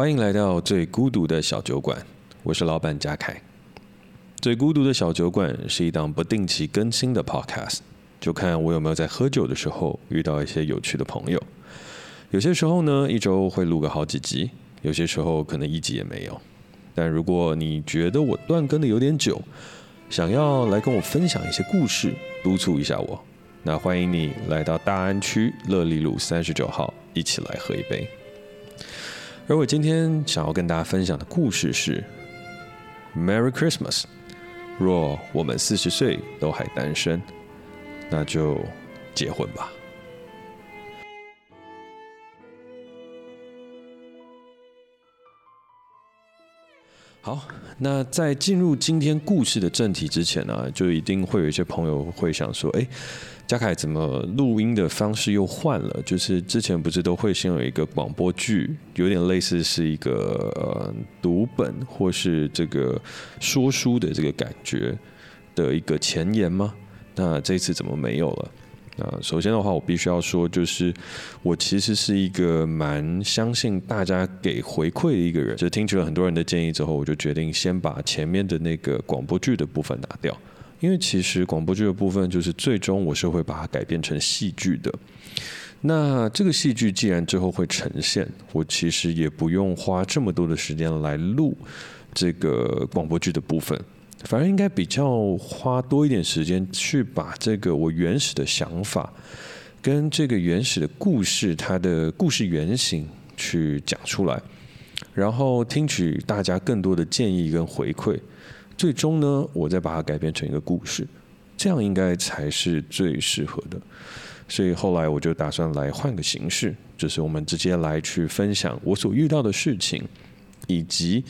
欢迎来到最孤独的小酒馆，我是老板嘉凯。最孤独的小酒馆是一档不定期更新的 podcast，就看我有没有在喝酒的时候遇到一些有趣的朋友。有些时候呢，一周会录个好几集；有些时候可能一集也没有。但如果你觉得我断更的有点久，想要来跟我分享一些故事，督促一下我，那欢迎你来到大安区乐利路三十九号，一起来喝一杯。而我今天想要跟大家分享的故事是：Merry Christmas。若我们四十岁都还单身，那就结婚吧。好，那在进入今天故事的正题之前呢，就一定会有一些朋友会想说：“哎。”嘉凯怎么录音的方式又换了？就是之前不是都会先有一个广播剧，有点类似是一个呃读本或是这个说书的这个感觉的一个前言吗？那这次怎么没有了？那首先的话，我必须要说，就是我其实是一个蛮相信大家给回馈的一个人。就听取了很多人的建议之后，我就决定先把前面的那个广播剧的部分拿掉。因为其实广播剧的部分，就是最终我是会把它改编成戏剧的。那这个戏剧既然之后会呈现，我其实也不用花这么多的时间来录这个广播剧的部分，反而应该比较花多一点时间去把这个我原始的想法跟这个原始的故事，它的故事原型去讲出来，然后听取大家更多的建议跟回馈。最终呢，我再把它改编成一个故事，这样应该才是最适合的。所以后来我就打算来换个形式，就是我们直接来去分享我所遇到的事情，以及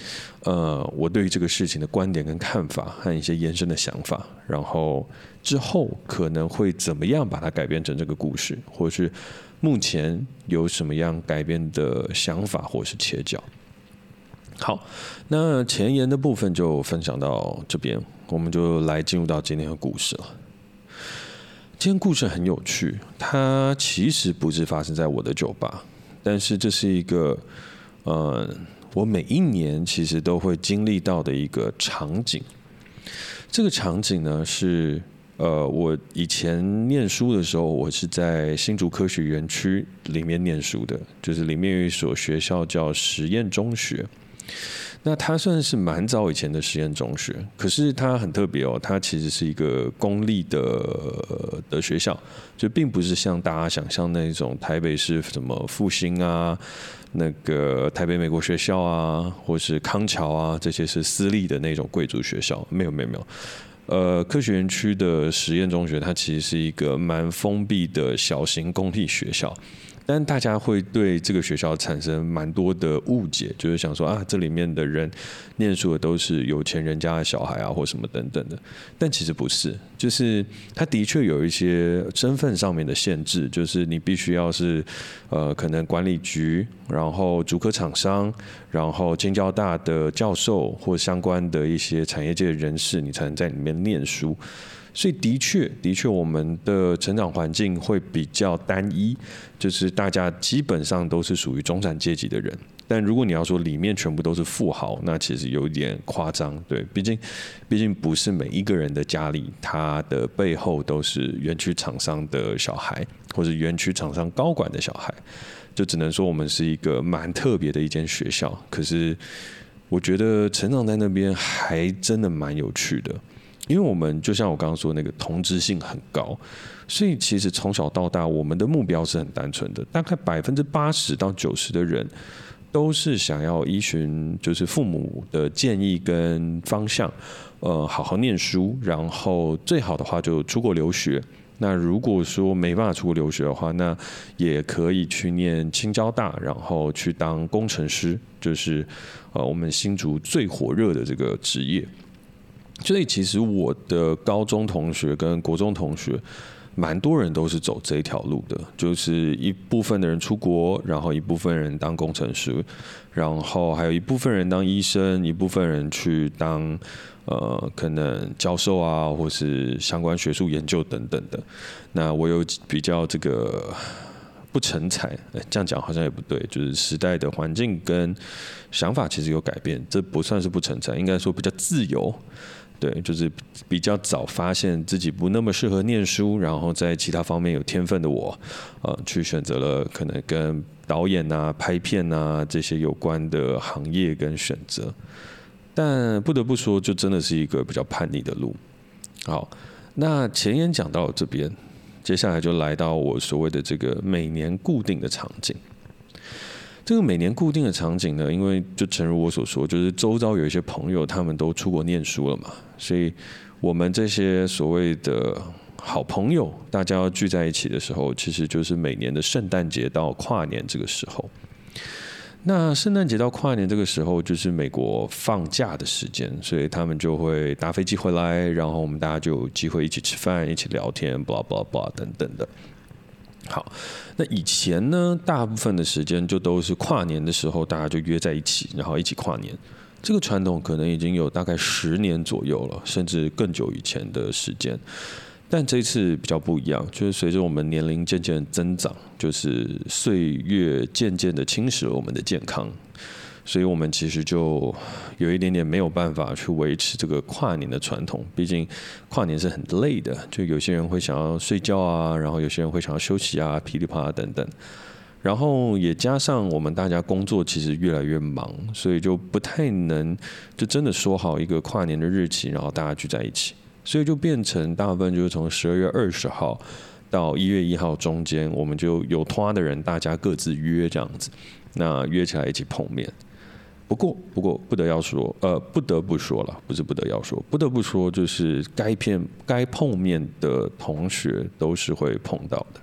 呃我对于这个事情的观点跟看法和一些延伸的想法。然后之后可能会怎么样把它改编成这个故事，或是目前有什么样改编的想法或是切角。好，那前言的部分就分享到这边，我们就来进入到今天的故事了。今天故事很有趣，它其实不是发生在我的酒吧，但是这是一个，呃，我每一年其实都会经历到的一个场景。这个场景呢是，呃，我以前念书的时候，我是在新竹科学园区里面念书的，就是里面有一所学校叫实验中学。那它算是蛮早以前的实验中学，可是它很特别哦，它其实是一个公立的的学校，就并不是像大家想象那种台北市什么复兴啊、那个台北美国学校啊，或是康桥啊，这些是私立的那种贵族学校，没有没有没有。呃，科学园区的实验中学，它其实是一个蛮封闭的小型公立学校。但大家会对这个学校产生蛮多的误解，就是想说啊，这里面的人念书的都是有钱人家的小孩啊，或什么等等的。但其实不是，就是他的确有一些身份上面的限制，就是你必须要是呃，可能管理局，然后主科厂商，然后清交大的教授或相关的一些产业界的人士，你才能在里面念书。所以的确，的确，我们的成长环境会比较单一，就是大家基本上都是属于中产阶级的人。但如果你要说里面全部都是富豪，那其实有一点夸张。对，毕竟，毕竟不是每一个人的家里，他的背后都是园区厂商的小孩，或者园区厂商高管的小孩。就只能说我们是一个蛮特别的一间学校。可是，我觉得成长在那边还真的蛮有趣的。因为我们就像我刚刚说的那个同质性很高，所以其实从小到大，我们的目标是很单纯的。大概百分之八十到九十的人都是想要依循就是父母的建议跟方向，呃，好好念书，然后最好的话就出国留学。那如果说没办法出国留学的话，那也可以去念青交大，然后去当工程师，就是呃我们新竹最火热的这个职业。所以其实我的高中同学跟国中同学，蛮多人都是走这条路的，就是一部分的人出国，然后一部分人当工程师，然后还有一部分人当医生，一部分人去当呃可能教授啊，或是相关学术研究等等的。那我有比较这个不成才，这样讲好像也不对，就是时代的环境跟想法其实有改变，这不算是不成才，应该说比较自由，对，就是比较早发现自己不那么适合念书，然后在其他方面有天分的我，呃，去选择了可能跟导演啊、拍片啊这些有关的行业跟选择，但不得不说，就真的是一个比较叛逆的路。好，那前言讲到这边。接下来就来到我所谓的这个每年固定的场景。这个每年固定的场景呢，因为就诚如我所说，就是周遭有一些朋友他们都出国念书了嘛，所以我们这些所谓的好朋友，大家要聚在一起的时候，其实就是每年的圣诞节到跨年这个时候。那圣诞节到跨年这个时候，就是美国放假的时间，所以他们就会搭飞机回来，然后我们大家就有机会一起吃饭、一起聊天，blah blah blah 等等的。好，那以前呢，大部分的时间就都是跨年的时候，大家就约在一起，然后一起跨年。这个传统可能已经有大概十年左右了，甚至更久以前的时间。但这次比较不一样，就是随着我们年龄渐渐增长，就是岁月渐渐的侵蚀了我们的健康，所以我们其实就有一点点没有办法去维持这个跨年的传统。毕竟跨年是很累的，就有些人会想要睡觉啊，然后有些人会想要休息啊，噼里啪啦等等。然后也加上我们大家工作其实越来越忙，所以就不太能就真的说好一个跨年的日期，然后大家聚在一起。所以就变成大部分就是从十二月二十号到一月一号中间，我们就有拖的人，大家各自约这样子，那约起来一起碰面。不过，不过不得要说，呃，不得不说了，不是不得要说，不得不说，就是该片该碰面的同学都是会碰到的。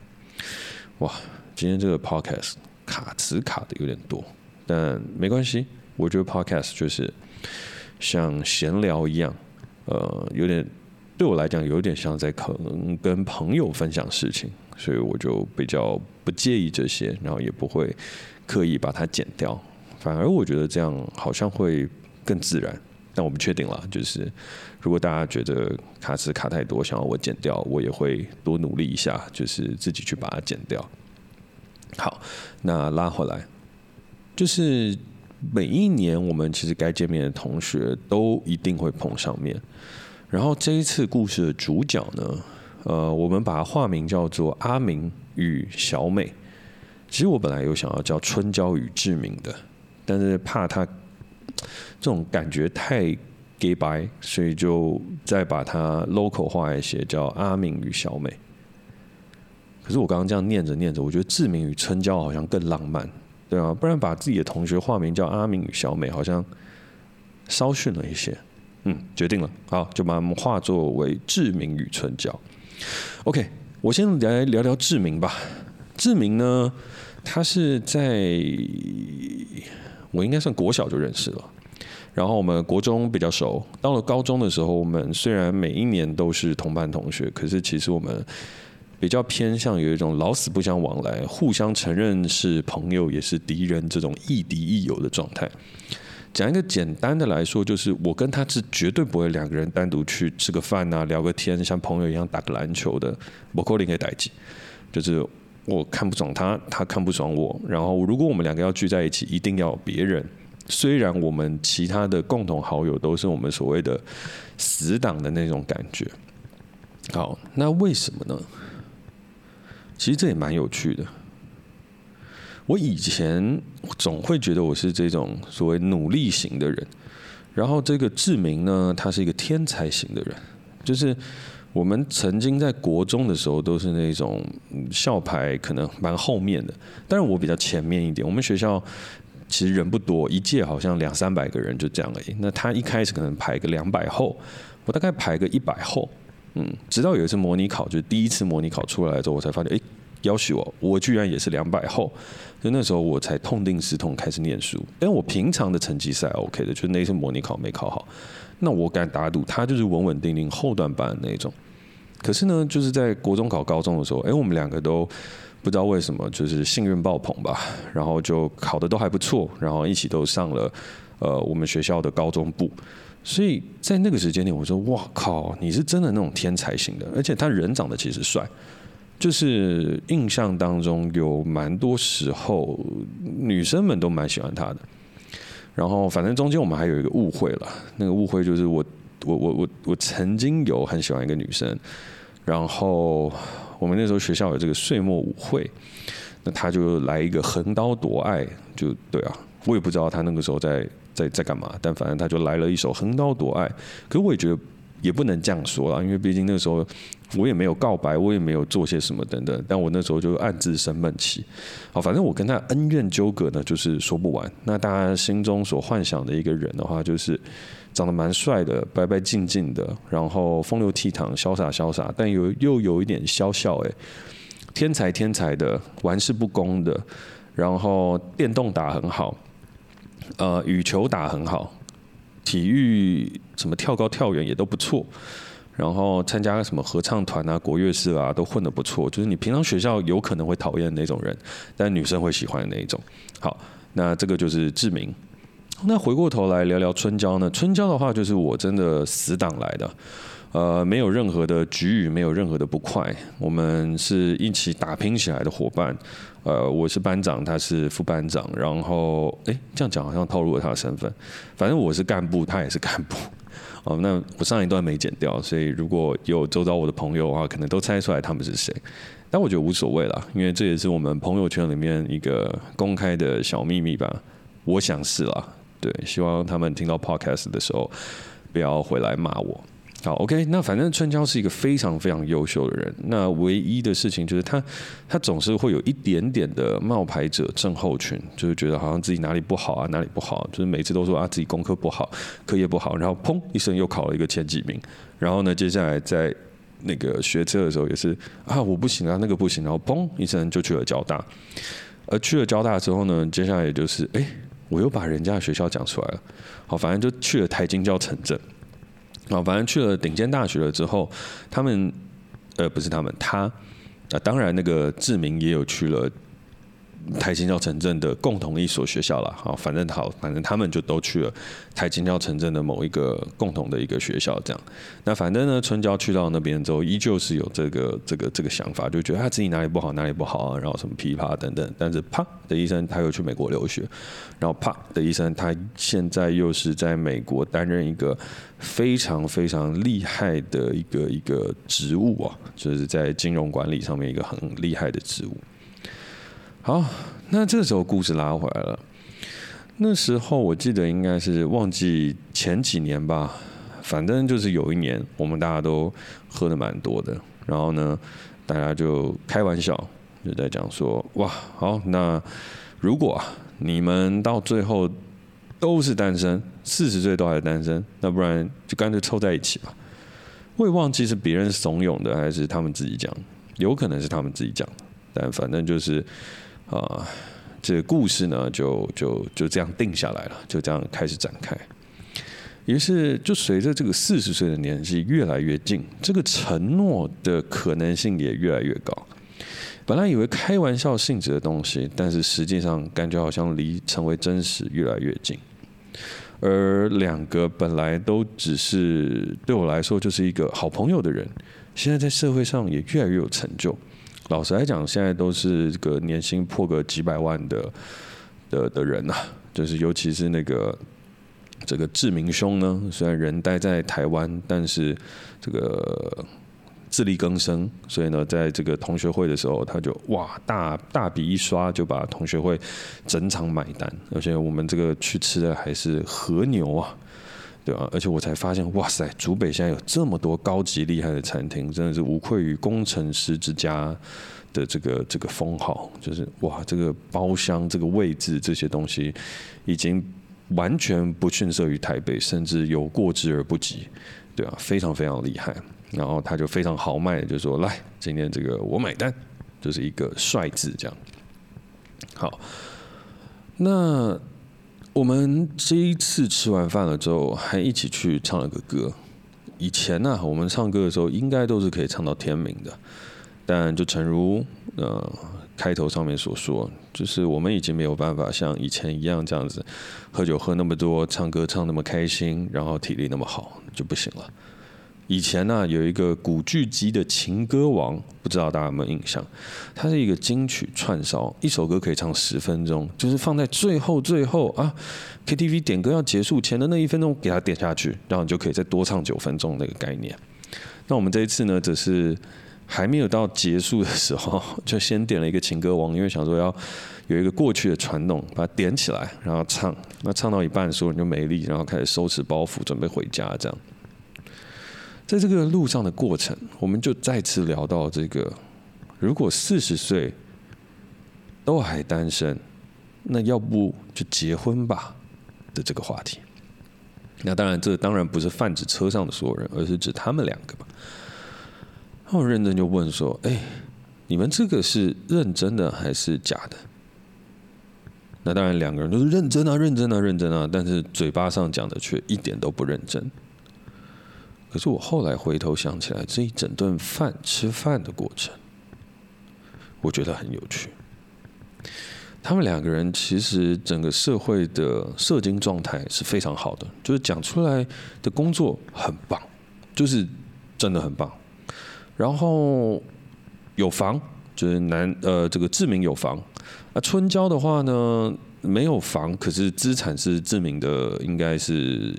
哇，今天这个 podcast 卡词卡的有点多，但没关系，我觉得 podcast 就是像闲聊一样，呃，有点。对我来讲，有点像在可能跟朋友分享事情，所以我就比较不介意这些，然后也不会刻意把它剪掉。反而我觉得这样好像会更自然。但我不确定了，就是如果大家觉得卡词卡太多，想要我剪掉，我也会多努力一下，就是自己去把它剪掉。好，那拉回来，就是每一年我们其实该见面的同学都一定会碰上面。然后这一次故事的主角呢，呃，我们把它化名叫做阿明与小美。其实我本来有想要叫春娇与志明的，但是怕他这种感觉太 gay 白，所以就再把它 local 化一些，叫阿明与小美。可是我刚刚这样念着念着，我觉得志明与春娇好像更浪漫，对啊，不然把自己的同学化名叫阿明与小美，好像稍逊了一些。嗯，决定了，好，就把他们化作为志明与春娇。OK，我先来聊聊志明吧。志明呢，他是在我应该算国小就认识了，然后我们国中比较熟。到了高中的时候，我们虽然每一年都是同班同学，可是其实我们比较偏向有一种老死不相往来，互相承认是朋友也是敌人这种亦敌亦友的状态。讲一个简单的来说，就是我跟他是绝对不会两个人单独去吃个饭啊、聊个天，像朋友一样打个篮球的。不可能可以代志，就是我看不爽他，他看不爽我。然后如果我们两个要聚在一起，一定要有别人。虽然我们其他的共同好友都是我们所谓的死党的那种感觉。好，那为什么呢？其实这也蛮有趣的。我以前总会觉得我是这种所谓努力型的人，然后这个志明呢，他是一个天才型的人。就是我们曾经在国中的时候都是那种校排可能蛮后面的，但是我比较前面一点。我们学校其实人不多，一届好像两三百个人就这样而已。那他一开始可能排个两百后，我大概排个一百后，嗯，直到有一次模拟考，就是第一次模拟考出来之后，我才发现，哎。要许我，我居然也是两百后，就那时候我才痛定思痛开始念书。但我平常的成绩是还 OK 的，就那次模拟考没考好，那我敢打赌他就是稳稳定定后段班的那种。可是呢，就是在国中考高中的时候，哎，我们两个都不知道为什么，就是幸运爆棚吧，然后就考得都还不错，然后一起都上了呃我们学校的高中部。所以在那个时间点，我说哇靠，你是真的那种天才型的，而且他人长得其实帅。就是印象当中有蛮多时候女生们都蛮喜欢他的。然后反正中间我们还有一个误会了，那个误会就是我我我我我曾经有很喜欢一个女生，然后我们那时候学校有这个岁末舞会，那他就来一个横刀夺爱，就对啊，我也不知道他那个时候在在在干嘛，但反正他就来了一首横刀夺爱，可我也觉得。也不能这样说啦，因为毕竟那个时候我也没有告白，我也没有做些什么等等，但我那时候就暗自生闷气。好，反正我跟他恩怨纠葛呢，就是说不完。那大家心中所幻想的一个人的话，就是长得蛮帅的，白白净净的，然后风流倜傥、潇洒潇洒，但有又有一点笑笑，哎，天才天才的，玩世不恭的，然后电动打很好，呃，羽球打很好。体育什么跳高跳远也都不错，然后参加什么合唱团啊、国乐社啊都混得不错，就是你平常学校有可能会讨厌那种人，但女生会喜欢的那一种。好，那这个就是志明。那回过头来聊聊春娇呢？春娇的话就是我真的死党来的。呃，没有任何的局域，没有任何的不快，我们是一起打拼起来的伙伴。呃，我是班长，他是副班长，然后，哎，这样讲好像透露了他的身份。反正我是干部，他也是干部。哦，那我上一段没剪掉，所以如果有周遭我的朋友的话，可能都猜出来他们是谁。但我觉得无所谓啦，因为这也是我们朋友圈里面一个公开的小秘密吧。我想是啦，对，希望他们听到 podcast 的时候，不要回来骂我。好，OK，那反正春娇是一个非常非常优秀的人。那唯一的事情就是他，他总是会有一点点的冒牌者症候群，就是觉得好像自己哪里不好啊，哪里不好，就是每次都说啊自己功课不好，课业不好，然后砰一声又考了一个前几名。然后呢，接下来在那个学车的时候也是啊我不行啊，那个不行，然后砰一声就去了交大。而去了交大之后呢，接下来也就是哎，我又把人家的学校讲出来了。好，反正就去了台清交城镇。啊，反正去了顶尖大学了之后，他们，呃，不是他们，他，啊，当然那个志明也有去了。台清交成政的共同一所学校了，好，反正好，反正他们就都去了台清交成政的某一个共同的一个学校，这样。那反正呢，春娇去到那边之后，依旧是有这个这个这个想法，就觉得他自己哪里不好，哪里不好啊，然后什么琵琶等等。但是啪的一声，他又去美国留学，然后啪的一声，他现在又是在美国担任一个非常非常厉害的一个一个职务啊，就是在金融管理上面一个很厉害的职务。好，那这个时候故事拉回来了。那时候我记得应该是忘记前几年吧，反正就是有一年我们大家都喝得蛮多的，然后呢，大家就开玩笑就在讲说，哇，好，那如果你们到最后都是单身，四十岁都还是单身，那不然就干脆凑在一起吧。我也忘记是别人怂恿的还是他们自己讲，有可能是他们自己讲的，但反正就是。啊，这个故事呢，就就就这样定下来了，就这样开始展开。于是，就随着这个四十岁的年纪越来越近，这个承诺的可能性也越来越高。本来以为开玩笑性质的东西，但是实际上感觉好像离成为真实越来越近。而两个本来都只是对我来说就是一个好朋友的人，现在在社会上也越来越有成就。老实来讲，现在都是这个年薪破个几百万的的的人呐、啊，就是尤其是那个这个志明兄呢，虽然人待在台湾，但是这个自力更生，所以呢，在这个同学会的时候，他就哇大大笔一刷就把同学会整场买单，而且我们这个去吃的还是和牛啊。对啊，而且我才发现，哇塞，竹北现在有这么多高级厉害的餐厅，真的是无愧于工程师之家的这个这个封号。就是哇，这个包厢、这个位置这些东西，已经完全不逊色于台北，甚至有过之而不及。对啊，非常非常厉害。然后他就非常豪迈的，就说：“来，今天这个我买单，就是一个帅字这样。”好，那。我们这一次吃完饭了之后，还一起去唱了个歌。以前呢、我们唱歌的时候应该都是可以唱到天明的，但就诚如呃开头上面所说，就是我们已经没有办法像以前一样这样子喝酒喝那么多，唱歌唱那么开心，然后体力那么好就不行了。以前呢、有一个古巨基的情歌王，不知道大家有没有印象？它是一个金曲串烧，一首歌可以唱十分钟，就是放在最后最后啊，KTV 点歌要结束前的那一分钟给它点下去，然后你就可以再多唱九分钟那个概念。那我们这一次呢，则是还没有到结束的时候，就先点了一个情歌王，因为想说要有一个过去的传统，把它点起来，然后唱。那唱到一半的时候，你就没力，然后开始收拾包袱，准备回家这样。在这个路上的过程，我们就再次聊到这个：如果四十岁都还单身，那要不就结婚吧的这个话题。那当然，这当然不是泛指车上的所有人，而是指他们两个吧。我认真就问说：“哎，你们这个是认真的还是假的？”那当然，两个人都是认真啊，认真啊，认真啊，但是嘴巴上讲的却一点都不认真。可是我后来回头想起来，这一整顿饭吃饭的过程，我觉得很有趣。他们两个人其实整个社会的社经状态是非常好的，就是讲出来的工作很棒，就是真的很棒。然后有房，就是男呃这个志明有房。啊，春娇的话呢，没有房，可是资产是志明的，应该是。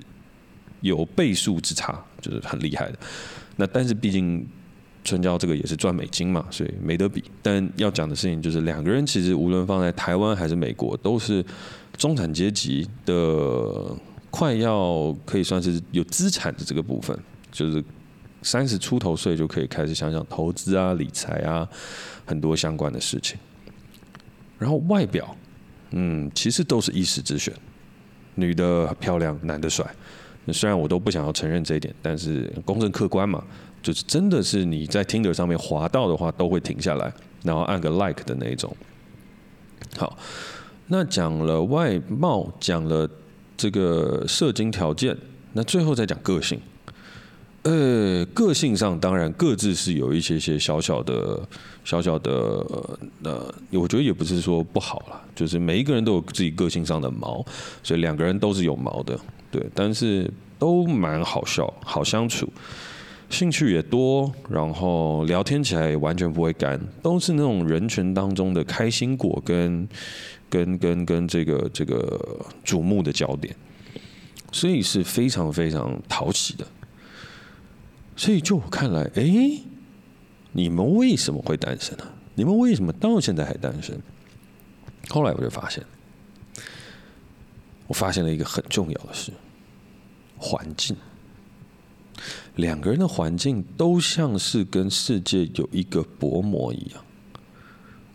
有倍数之差，就是很厉害的。那但是毕竟春娇这个也是赚美金嘛，所以没得比。但要讲的事情就是，两个人其实无论放在台湾还是美国，都是中产阶级的，快要可以算是有资产的这个部分，就是三十出头岁就可以开始想想投资啊、理财啊，很多相关的事情。然后外表，嗯，其实都是一时之选，女的漂亮，男的帅。虽然我都不想要承认这一点，但是公正客观嘛，就是真的是你在 Tinder 上面滑到的话，都会停下来，然后按个 Like 的那一种。好，那讲了外貌，讲了这个射精条件，那最后再讲个性。呃，个性上当然各自是有一些些小小的、小小的呃，我觉得也不是说不好啦，就是每一个人都有自己个性上的毛，所以两个人都是有毛的。对，但是都蛮好笑，好相处，兴趣也多，然后聊天起来也完全不会干，都是那种人群当中的开心果跟跟跟跟这个这个瞩目的焦点，所以是非常非常讨喜的。所以就我看来，哎，你们为什么会单身呢？你们为什么到现在还单身？后来我就发现。我发现了一个很重要的事：环境。两个人的环境都像是跟世界有一个薄膜一样。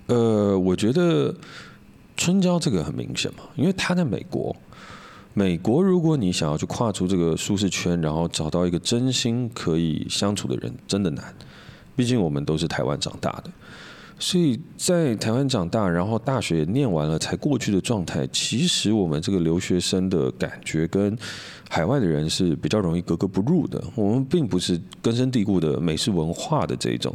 呃，我觉得春娇这个很明显嘛，因为他在美国。美国，如果你想要去跨出这个舒适圈，然后找到一个真心可以相处的人，真的难。毕竟我们都是台湾长大的。所以在台湾长大，然后大学念完了才过去的状态，其实我们这个留学生的感觉跟海外的人是比较容易格格不入的。我们并不是根深蒂固的美式文化的这种。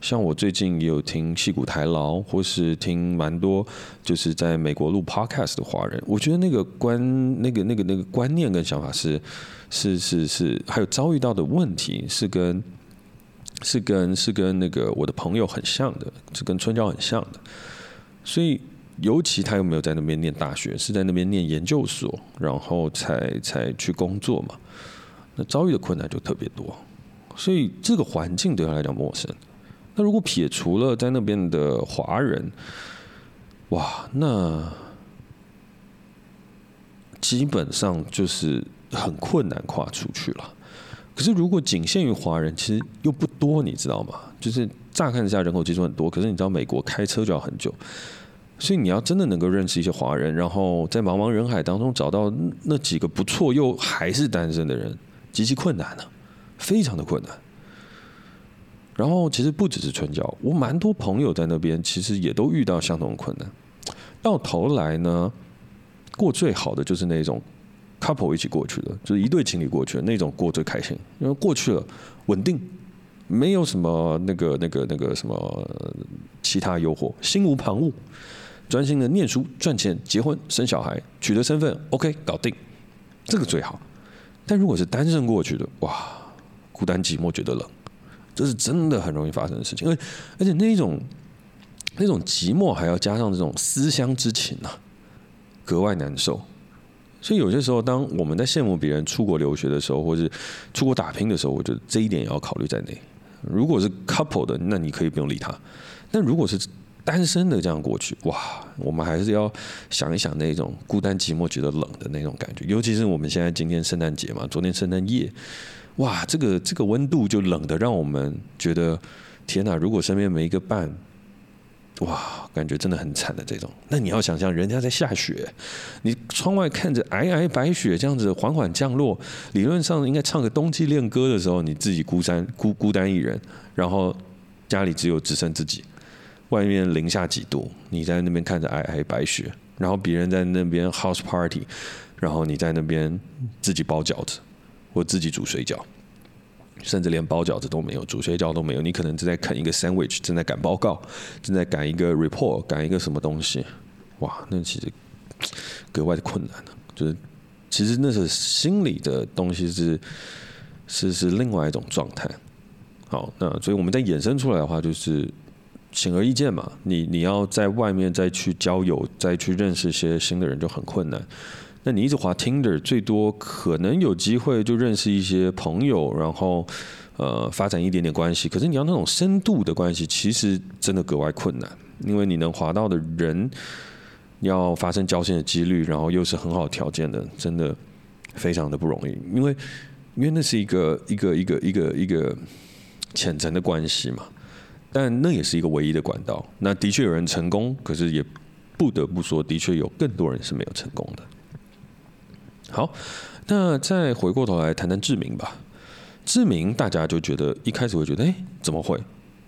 像我最近也有听戏骨台劳，或是听蛮多就是在美国录 podcast 的华人，我觉得那个观、那个、那个、那个观念跟想法是是是是，还有遭遇到的问题是跟。是跟是跟那个我的朋友很像的，是跟春娇很像的，所以尤其他又没有在那边念大学，是在那边念研究所，然后才才去工作嘛，那遭遇的困难就特别多，所以这个环境对他来讲陌生。那如果撇除了在那边的华人，哇，那基本上就是很困难跨出去了。可是，如果仅限于华人，其实又不多，你知道吗？就是乍看之下人口基数很多，可是你知道美国开车就要很久，所以你要真的能够认识一些华人，然后在茫茫人海当中找到那几个不错又还是单身的人，极其困难的，非常的困难。然后，其实不只是春娇，我蛮多朋友在那边，其实也都遇到相同的困难。到头来呢，过最好的就是那种。Couple 一起过去的，就是一对情侣过去的那种过最开心，因为过去了稳定，没有什么那个那个那个什么其他诱惑，心无旁骛，专心的念书、赚钱、结婚、生小孩、取得身份，OK，搞定，这个最好。但如果是单身过去的，哇，孤单寂寞觉得冷，这是真的很容易发生的事情。而而且那一种那种寂寞还要加上这种思乡之情啊，格外难受。所以有些时候，当我们在羡慕别人出国留学的时候，或是出国打拼的时候，我觉得这一点也要考虑在内。如果是 couple 的，那你可以不用理他；但如果是单身的这样过去，哇，我们还是要想一想那种孤单寂寞觉得冷的那种感觉。尤其是我们现在今天圣诞节嘛，昨天圣诞夜，哇，这个这个温度就冷得让我们觉得天哪！如果身边没一个伴，哇，感觉真的很惨的这种。那你要想象人家在下雪，你窗外看着皑皑白雪这样子缓缓降落，理论上应该唱个冬季恋歌的时候，你自己孤单孤孤单一人，然后家里只有只剩自己。外面零下几度，你在那边看着皑皑白雪，然后别人在那边 house party，然后你在那边自己包饺子，或自己煮水饺，甚至连包饺子都没有，煮水饺都没有，你可能正在啃一个 sandwich，正在赶报告，正在赶一个 report，赶一个什么东西，哇，那其实格外的困难，就是其实那是心理的东西是是是另外一种状态。好，那所以我们再衍生出来的话就是。显而易见嘛，你你要在外面再去交友，再去认识一些新的人就很困难。那你一直滑 Tinder，最多可能有机会就认识一些朋友，然后呃发展一点点关系。可是你要那种深度的关系，其实真的格外困难，因为你能滑到的人要发生交心的几率，然后又是很好条件的，真的非常的不容易。因为因为那是一个一个一个一个一个浅层的关系嘛。但那也是一个唯一的管道。那的确有人成功，可是也不得不说，的确有更多人是没有成功的。好，那再回过头来谈谈志明吧。志明大家就觉得一开始会觉得，哎，怎么会？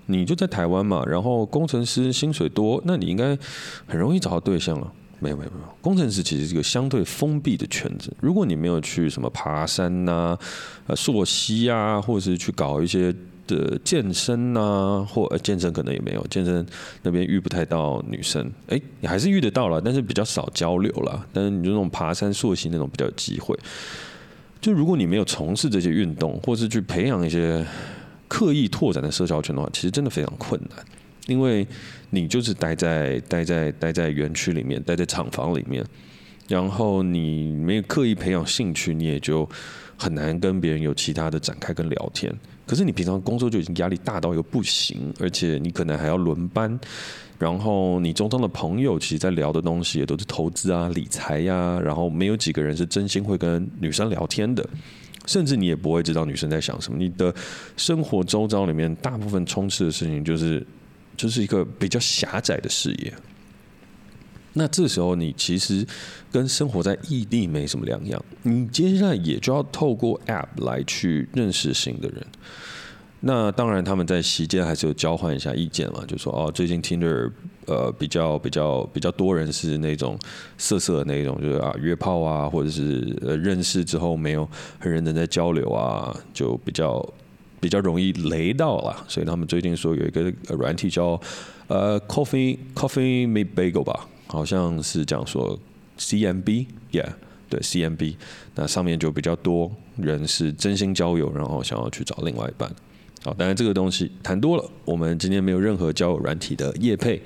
你就在台湾嘛，然后工程师薪水多，那你应该很容易找到对象了。没有没有没有，工程师其实是一个相对封闭的圈子。如果你没有去什么爬山呐、呃溯溪啊，或者是去搞一些。的健身啊，或健身可能也没有，健身那边遇不太到女生，哎，你还是遇得到了，但是比较少交流了。但是你就那种爬山溯溪那种比较有机会。就如果你没有从事这些运动，或是去培养一些刻意拓展的社交圈的话，其实真的非常困难，因为你就是待在待在待在园区里面，待在厂房里面，然后你没有刻意培养兴趣，你也就很难跟别人有其他的展开跟聊天。可是你平常工作就已经压力大到又不行，而且你可能还要轮班，然后你中东的朋友其实在聊的东西也都是投资啊、理财呀、然后没有几个人是真心会跟女生聊天的，甚至你也不会知道女生在想什么。你的生活周遭里面大部分充斥的事情就是就是一个比较狭窄的视野。那这时候你其实跟生活在异地没什么两样，你接下来也就要透过 App 来去认识新的人。那当然他们在席间还是有交换一下意见嘛，就说哦，最近 Tinder 呃比较比较比较多人是那种色色的那种，就是啊约炮啊，或者是呃认识之后没有很认真在交流啊，就比较比较容易雷到了。所以他们最近说有一个软体叫呃 Coffee Coffee Me Bagel 吧。好像是讲说 CMB，yeah，对 CMB，那上面就比较多人是真心交友，然后想要去找另外一半。好，当然这个东西谈多了，我们今天没有任何交友软体的业配。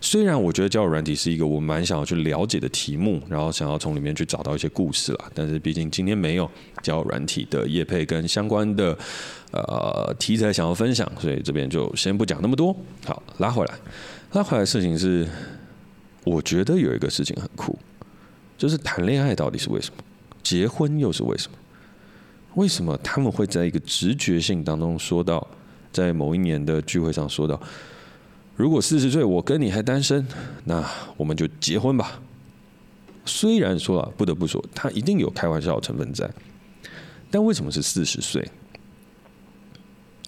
虽然我觉得交友软体是一个我蛮想要去了解的题目，然后想要从里面去找到一些故事啦，但是毕竟今天没有交友软体的业配跟相关的呃题材想要分享，所以这边就先不讲那么多。好，拉回来，拉回来的事情是。我觉得有一个事情很酷，就是谈恋爱到底是为什么？结婚又是为什么？为什么他们会在一个直觉性当中说到，在某一年的聚会上说到，如果四十岁我跟你还单身，那我们就结婚吧。虽然说啊，不得不说，他一定有开玩笑的成分在，但为什么是四十岁？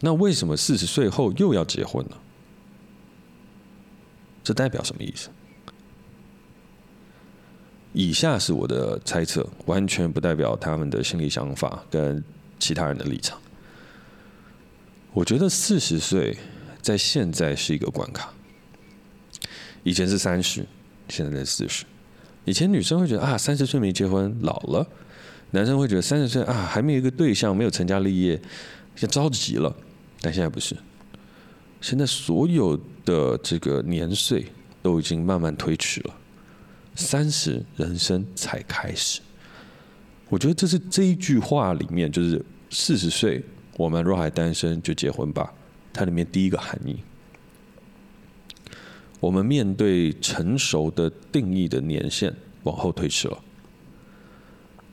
那为什么四十岁后又要结婚呢？这代表什么意思？以下是我的猜测，完全不代表他们的心理想法跟其他人的立场。我觉得四十岁在现在是一个关卡，以前是三十，现在是四十。以前女生会觉得啊，三十岁没结婚老了；男生会觉得三十岁啊，还没有一个对象，没有成家立业，就着急了。但现在不是，现在所有的这个年岁都已经慢慢推迟了，三十人生才开始。我觉得这是这一句话里面，就是四十岁我们若还单身就结婚吧，它里面第一个含义。我们面对成熟的定义的年限往后推迟了，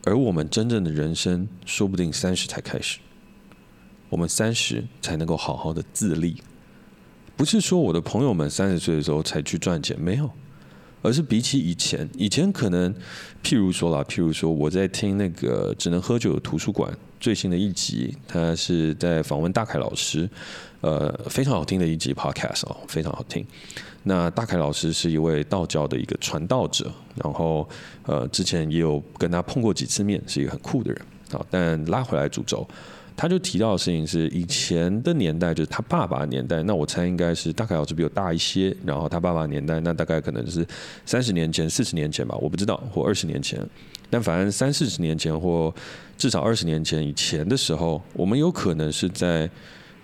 而我们真正的人生说不定三十才开始。我们三十才能够好好的自立，不是说我的朋友们三十岁的时候才去赚钱，没有，而是比起以前，以前可能，譬如说啦，譬如说我在听那个只能喝酒的图书馆最新的一集，他是在访问大凯老师，呃，非常好听的一集 podcast 哦，非常好听。那大凯老师是一位道教的一个传道者，然后呃，之前也有跟他碰过几次面，是一个很酷的人。好，但拉回来主轴。他就提到的事情是，以前的年代就是他爸爸的年代，那我猜应该是大概老师比我大一些，然后他爸爸年代，那大概可能是三十年前、四十年前吧，我不知道，或二十年前，但反正三四十年前或至少二十年前以前的时候，我们有可能是在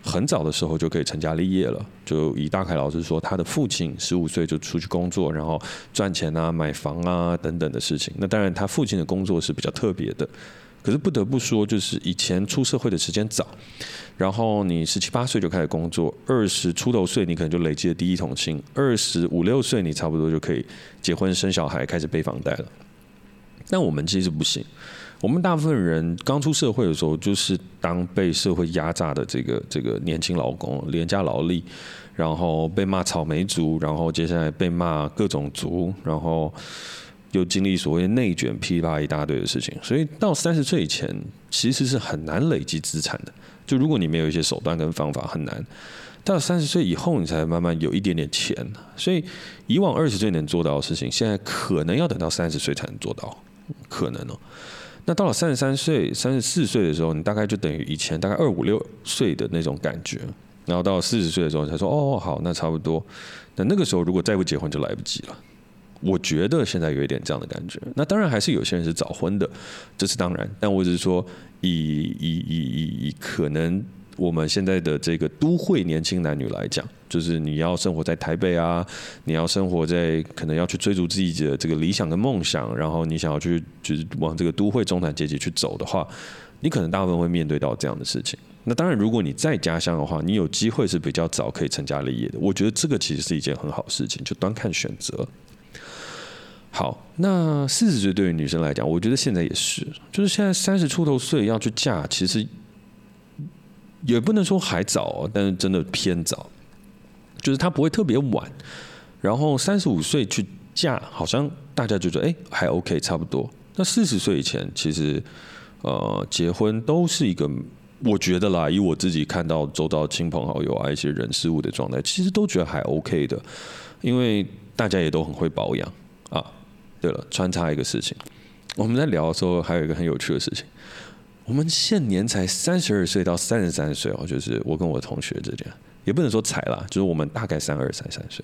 很早的时候就可以成家立业了。就以大凯老师说，他的父亲十五岁就出去工作，然后赚钱啊、买房啊等等的事情。那当然，他父亲的工作是比较特别的。可是不得不说，就是以前出社会的时间早，然后你十七八岁就开始工作，二十出头岁你可能就累积了第一桶金，二十五六岁你差不多就可以结婚生小孩，开始背房贷了。但我们其实不行，我们大部分人刚出社会的时候，就是当被社会压榨的这个这个年轻劳工、廉价劳力，然后被骂草莓族，然后接下来被骂各种族，然后。就经历所谓内卷、噼啪一大堆的事情，所以到三十岁以前，其实是很难累积资产的。就如果你没有一些手段跟方法，很难。到三十岁以后，你才慢慢有一点点钱。所以以往二十岁能做到的事情，现在可能要等到三十岁才能做到，可能哦。那到了三十三岁、三十四岁的时候，你大概就等于以前大概二五六岁的那种感觉。然后到四十岁的时候，才说：“哦，好，那差不多。”那那个时候如果再不结婚，就来不及了。我觉得现在有一点这样的感觉，那当然还是有些人是早婚的，这是当然。但我只是说以，以以以以可能我们现在的这个都会年轻男女来讲，就是你要生活在台北啊，你要生活在可能要去追逐自己的这个理想跟梦想，然后你想要去就是往这个都会中产阶级去走的话，你可能大部分会面对到这样的事情。那当然，如果你在家乡的话，你有机会是比较早可以成家立业的。我觉得这个其实是一件很好事情，就端看选择。好，那四十岁对于女生来讲，我觉得现在也是，就是现在三十出头岁要去嫁，其实也不能说还早，但是真的偏早，就是她不会特别晚。然后三十五岁去嫁，好像大家就觉得哎还 OK 差不多。那四十岁以前，其实呃结婚都是一个，我觉得啦，以我自己看到周遭亲朋好友啊一些人事物的状态，其实都觉得还 OK 的，因为大家也都很会保养啊。对了，穿插一个事情，我们在聊的时候还有一个很有趣的事情。我们现年才三十二岁到三十三岁哦，就是我跟我同学之间，也不能说才啦，就是我们大概三二三三岁。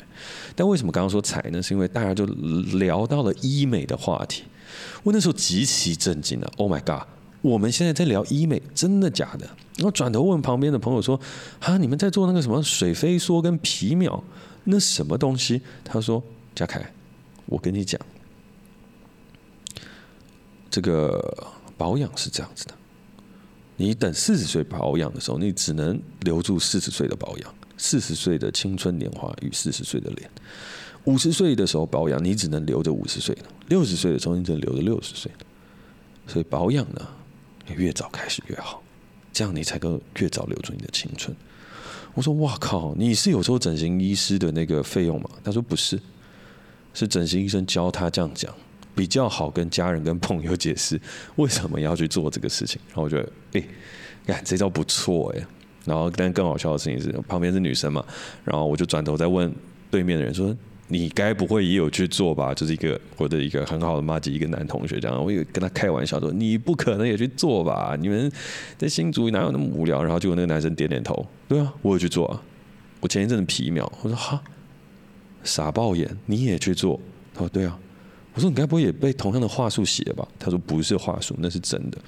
但为什么刚刚说才呢？是因为大家就聊到了医美的话题。我那时候极其震惊啊！Oh my god！我们现在在聊医美，真的假的？然后转头问旁边的朋友说：“啊，你们在做那个什么水飞梭跟皮秒？那什么东西？”他说：“嘉凯，我跟你讲。”这个保养是这样子的，你等四十岁保养的时候，你只能留住四十岁的保养，四十岁的青春年华与四十岁的脸；五十岁的时候保养，你只能留着五十岁的；六十岁的时候，你只能留着六十岁的。所以保养呢，你越早开始越好，这样你才能越早留住你的青春。我说：哇靠，你是有收整形医师的那个费用吗？他说不是，是整形医生教他这样讲。比较好跟家人跟朋友解释为什么要去做这个事情，然后我觉得，哎，看这招不错哎。然后，但更好笑的事情是，旁边是女生嘛，然后我就转头再问对面的人说：“你该不会也有去做吧？”就是一个我的一个很好的妈吉，一个男同学这样，我也跟他开玩笑说：“你不可能也去做吧？你们在新竹哪有那么无聊？”然后结果那个男生点点头：“对啊，我有去做啊。我前一阵子皮秒。”我说：“哈，傻爆眼，你也去做？”他说：“对啊。”我说：“你该不会也被同样的话术洗了吧？”他说：“不是话术，那是真的。”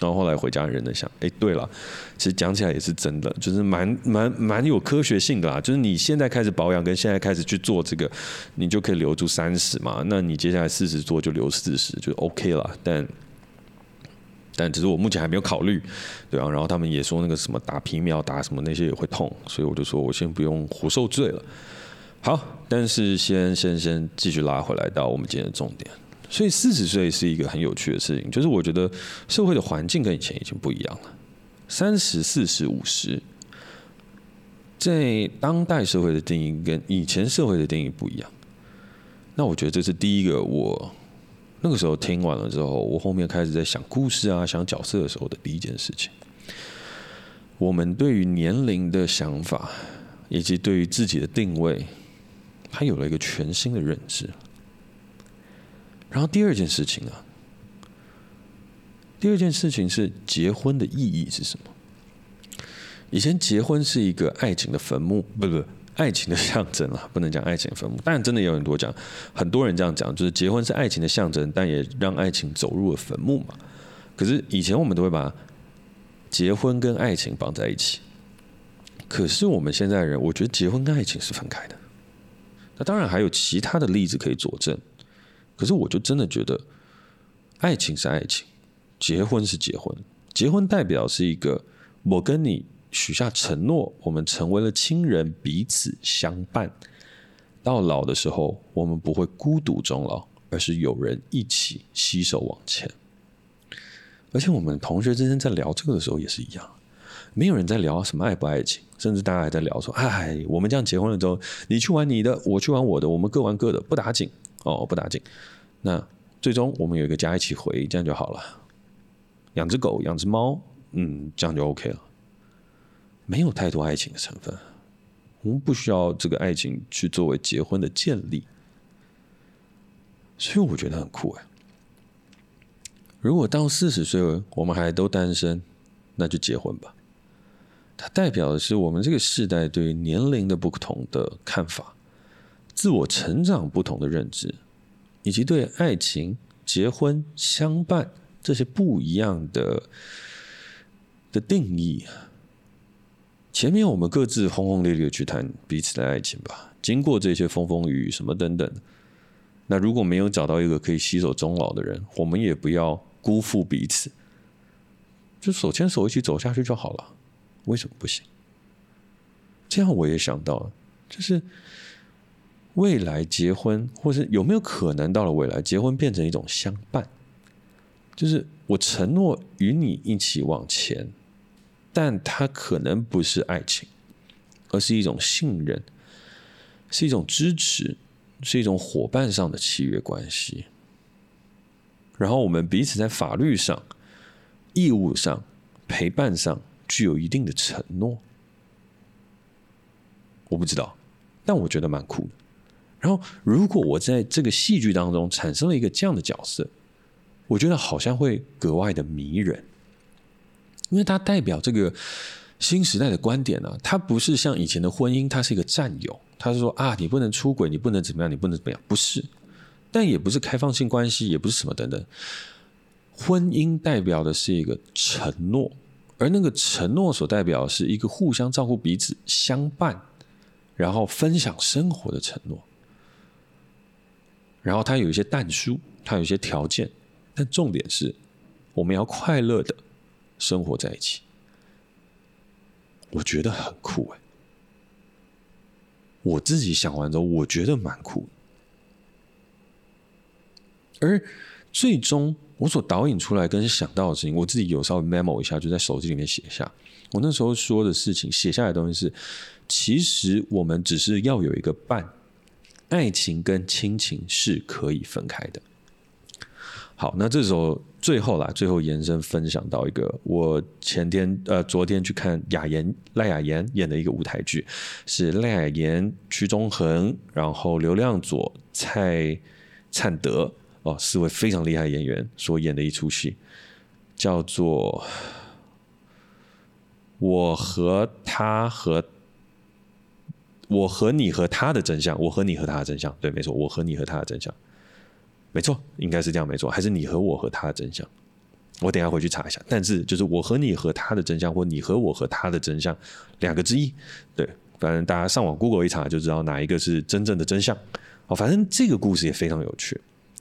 然后后来回家人在想，哎，对了，其实讲起来也是真的，就是蛮蛮蛮有科学性的啦。就是你现在开始保养，跟现在开始去做这个，你就可以留住三十嘛。那你接下来四十做就留四十，就 OK 了。但但只是我目前还没有考虑，对啊。然后他们也说那个什么打皮秒打什么那些也会痛，所以我就说我先不用活受罪了。好，但是先先先继续拉回来到我们今天的重点。所以四十岁是一个很有趣的事情，就是我觉得社会的环境跟以前已经不一样了。三十、四十、五十，在当代社会的定义跟以前社会的定义不一样。那我觉得这是第一个，我那个时候听完了之后，我后面开始在想故事啊、想角色的时候的第一件事情。我们对于年龄的想法，以及对于自己的定位，他有了一个全新的认知。然后第二件事情啊，第二件事情是结婚的意义是什么？以前结婚是一个爱情的坟墓，不不，爱情的象征啊，不能讲爱情坟墓。但真的有很多讲，很多人这样讲，就是结婚是爱情的象征，但也让爱情走入了坟墓嘛。可是以前我们都会把结婚跟爱情绑在一起，可是我们现在人，我觉得结婚跟爱情是分开的。那当然还有其他的例子可以佐证。可是我就真的觉得，爱情是爱情，结婚是结婚。结婚代表是一个我跟你许下承诺，我们成为了亲人，彼此相伴。到老的时候，我们不会孤独终老，而是有人一起携手往前。而且我们同学之间在聊这个的时候也是一样，没有人在聊什么爱不爱情，甚至大家还在聊说：“哎，我们这样结婚了之后，你去玩你的，我去玩我的，我们各玩各的，不打紧。”哦，不打紧。那最终我们有一个家一起回，这样就好了。养只狗，养只猫，嗯，这样就 OK 了。没有太多爱情的成分，我们不需要这个爱情去作为结婚的建立。所以我觉得很酷哎。如果到四十岁我们还都单身，那就结婚吧。它代表的是我们这个世代对于年龄的不同的看法。自我成长不同的认知，以及对爱情、结婚、相伴这些不一样的的定义。前面我们各自轰轰烈烈去谈彼此的爱情吧，经过这些风风雨雨什么等等，那如果没有找到一个可以携手终老的人，我们也不要辜负彼此，就手牵手一起走下去就好了。为什么不行？这样我也想到了，就是。未来结婚，或是有没有可能到了未来结婚变成一种相伴？就是我承诺与你一起往前，但它可能不是爱情，而是一种信任，是一种支持，是一种伙伴上的契约关系。然后我们彼此在法律上、义务上、陪伴上具有一定的承诺。我不知道，但我觉得蛮酷的。然后，如果我在这个戏剧当中产生了一个这样的角色，我觉得好像会格外的迷人，因为它代表这个新时代的观点呢、啊。它不是像以前的婚姻，它是一个占有，它是说啊，你不能出轨，你不能怎么样，你不能怎么样，不是，但也不是开放性关系，也不是什么等等。婚姻代表的是一个承诺，而那个承诺所代表的是一个互相照顾彼此、相伴，然后分享生活的承诺。然后它有一些但书，它有一些条件，但重点是，我们要快乐的生活在一起。我觉得很酷哎，我自己想完之后，我觉得蛮酷。而最终我所导引出来跟想到的事情，我自己有稍微 memo 一下，就在手机里面写下。我那时候说的事情，写下来的东西是，其实我们只是要有一个伴。爱情跟亲情是可以分开的。好，那这时候最后啦，最后延伸分享到一个，我前天呃昨天去看雅妍赖雅妍演的一个舞台剧，是赖雅妍、屈中恒，然后刘亮佐、蔡灿德哦四位非常厉害演员所演的一出戏，叫做《我和他和》。我和你和他的真相，我和你和他的真相，对，没错，我和你和他的真相，没错，应该是这样，没错，还是你和我和他的真相，我等下回去查一下。但是就是我和你和他的真相，或你和我和他的真相，两个之一。对，反正大家上网 Google 一查就知道哪一个是真正的真相。哦，反正这个故事也非常有趣。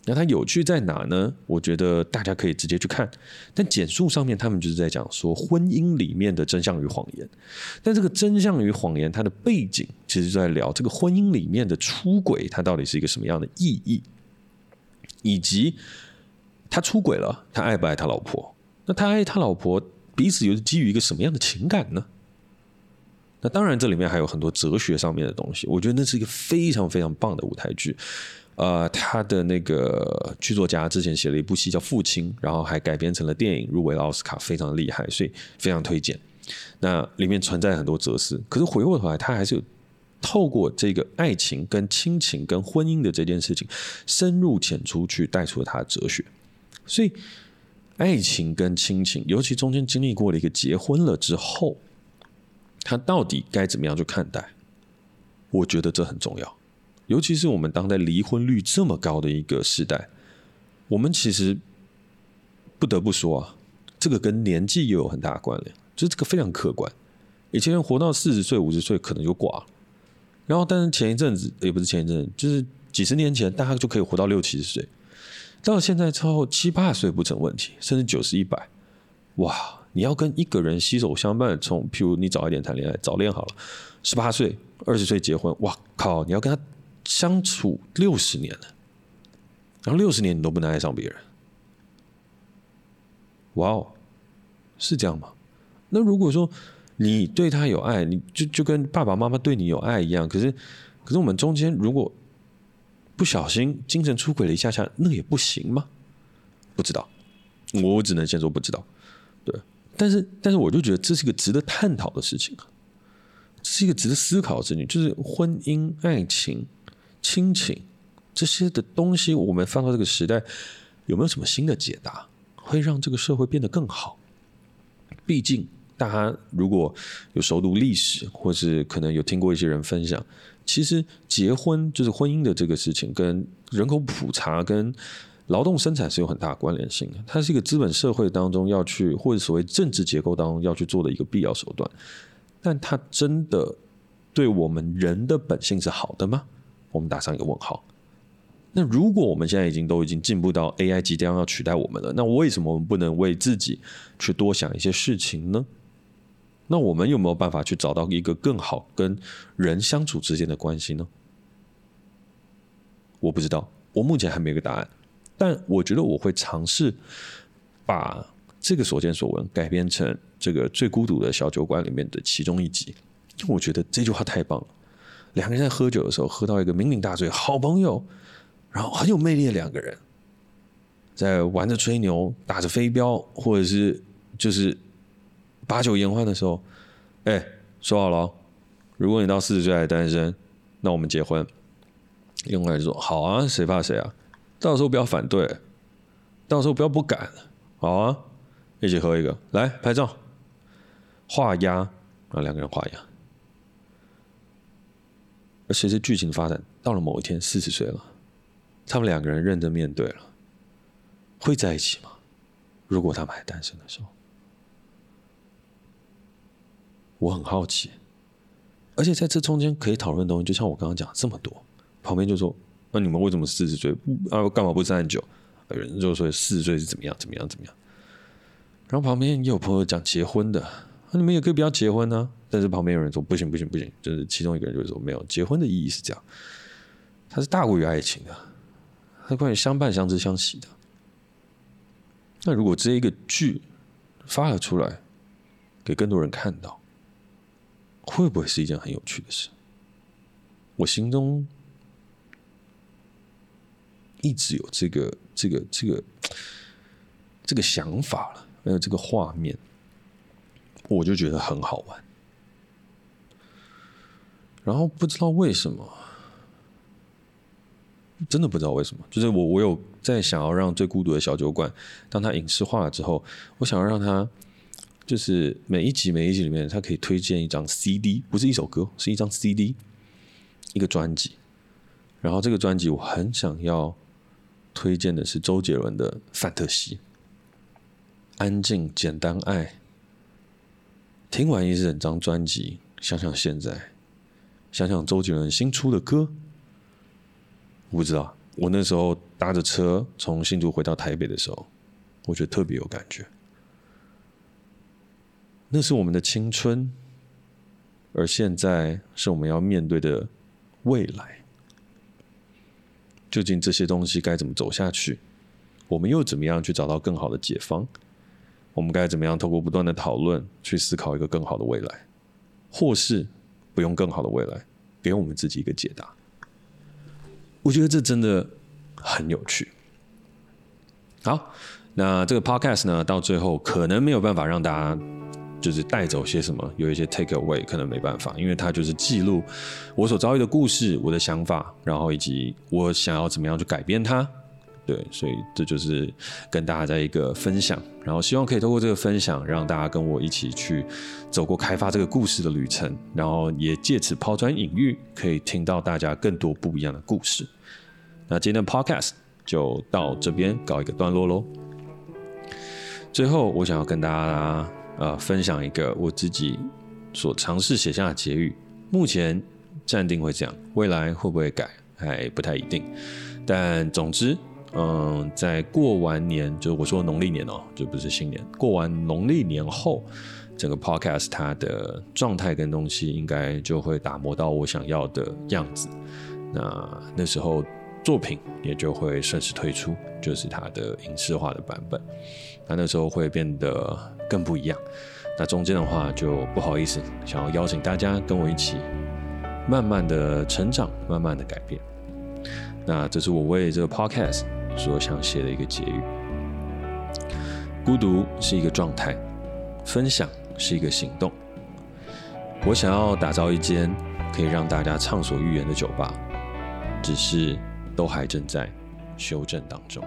那它有趣在哪呢？我觉得大家可以直接去看。但简述上面，他们就是在讲说婚姻里面的真相与谎言。但这个真相与谎言，它的背景其实就在聊这个婚姻里面的出轨，它到底是一个什么样的意义，以及他出轨了，他爱不爱他老婆？那他爱他老婆，彼此又是基于一个什么样的情感呢？那当然，这里面还有很多哲学上面的东西。我觉得那是一个非常非常棒的舞台剧。呃，他的那个剧作家之前写了一部戏叫《父亲》，然后还改编成了电影，入围了奥斯卡，非常厉害，所以非常推荐。那里面存在很多哲思，可是回过头来，他还是有透过这个爱情、跟亲情、跟婚姻的这件事情，深入浅出去带出了他的哲学。所以，爱情跟亲情，尤其中间经历过了一个结婚了之后，他到底该怎么样去看待？我觉得这很重要。尤其是我们当代离婚率这么高的一个时代，我们其实不得不说啊，这个跟年纪也有很大的关联，就是这个非常客观。以前人活到四十岁、五十岁可能就挂了，然后但是前一阵子也不是前一阵，就是几十年前大家就可以活到六七十岁，到现在之后七八十岁不成问题，甚至九十一百，哇！你要跟一个人携手相伴，从譬如你早一点谈恋爱，早恋好了，十八岁、二十岁结婚，哇靠！你要跟他。相处六十年了，然后六十年你都不能爱上别人，哇哦，是这样吗？那如果说你对他有爱，你就就跟爸爸妈妈对你有爱一样，可是可是我们中间如果不小心精神出轨了一下下，那也不行吗？不知道，我只能先说不知道。对，但是但是我就觉得这是一个值得探讨的事情啊，是一个值得思考的事情，就是婚姻爱情。亲情这些的东西，我们放到这个时代，有没有什么新的解答，会让这个社会变得更好？毕竟，大家如果有熟读历史，或是可能有听过一些人分享，其实结婚就是婚姻的这个事情，跟人口普查、跟劳动生产是有很大关联性的。它是一个资本社会当中要去，或者所谓政治结构当中要去做的一个必要手段。但它真的对我们人的本性是好的吗？我们打上一个问号。那如果我们现在已经都已经进步到 AI 即将要取代我们了，那为什么我们不能为自己去多想一些事情呢？那我们有没有办法去找到一个更好跟人相处之间的关系呢？我不知道，我目前还没有个答案。但我觉得我会尝试把这个所见所闻改编成这个最孤独的小酒馆里面的其中一集，因为我觉得这句话太棒了。两个人在喝酒的时候，喝到一个酩酊大醉，好朋友，然后很有魅力的两个人，在玩着吹牛、打着飞镖，或者是就是把酒言欢的时候，哎，说好了，如果你到四十岁还单身，那我们结婚。另外就说好啊，谁怕谁啊？到时候不要反对，到时候不要不敢，好啊，一起喝一个，来拍照，画押，啊两个人画押。而随着剧情发展，到了某一天，四十岁了，他们两个人认真面对了，会在一起吗？如果他们还单身的时候，我很好奇。而且在这中间可以讨论的东西，就像我刚刚讲这么多，旁边就说：“那你们为什么四十岁啊？干嘛不三十九？”有人就说四十岁是怎么样，怎么样，怎么样。然后旁边也有朋友讲结婚的。那你们也可以不要结婚呢、但是旁边有人说不行不行不行，就是其中一个人就说没有，结婚的意义是这样，它是大过于爱情的，它是关于相伴相知相惜的。那如果这一个剧发了出来，给更多人看到，会不会是一件很有趣的事？我心中一直有这个这个这个这个想法了，还有这个画面。我就觉得很好玩，然后不知道为什么，真的不知道为什么，就是我我有在想要让最孤独的小酒馆，当它影视化了之后，我想要让它就是每一集每一集里面，它可以推荐一张 CD，不是一首歌，是一张 CD，一个专辑，然后这个专辑我很想要推荐的是周杰伦的《范特西》。安静、简单爱。听完一整张专辑，想想现在，想想周杰伦新出的歌，我不知道。我那时候搭着车从新竹回到台北的时候，我觉得特别有感觉。那是我们的青春，而现在是我们要面对的未来。究竟这些东西该怎么走下去？我们又怎么样去找到更好的解方？我们该怎么样透过不断的讨论去思考一个更好的未来，或是不用更好的未来，给我们自己一个解答？我觉得这真的很有趣。好，那这个 podcast 呢，到最后可能没有办法让大家就是带走些什么，有一些 take away，可能没办法，因为它就是记录我所遭遇的故事、我的想法，然后以及我想要怎么样去改变它。对，所以这就是跟大家在一个分享，然后希望可以透过这个分享，让大家跟我一起去走过开发这个故事的旅程，然后也借此抛砖引玉，可以听到大家更多不一样的故事。那今天的 podcast 就到这边告一个段落喽。最后，我想要跟大家呃分享一个我自己所尝试写下的结语，目前暂定会这样，未来会不会改还不太一定，但总之。嗯，在过完年，就我说农历年哦，就不是新年。过完农历年后，整个 podcast 它的状态跟东西应该就会打磨到我想要的样子。那那时候作品也就会顺势推出，就是它的影视化的版本。那那时候会变得更不一样。那中间的话就不好意思，想要邀请大家跟我一起慢慢的成长，慢慢的改变。那这是我为这个 podcast。所想写的一个结语：孤独是一个状态，分享是一个行动。我想要打造一间可以让大家畅所欲言的酒吧，只是都还正在修正当中。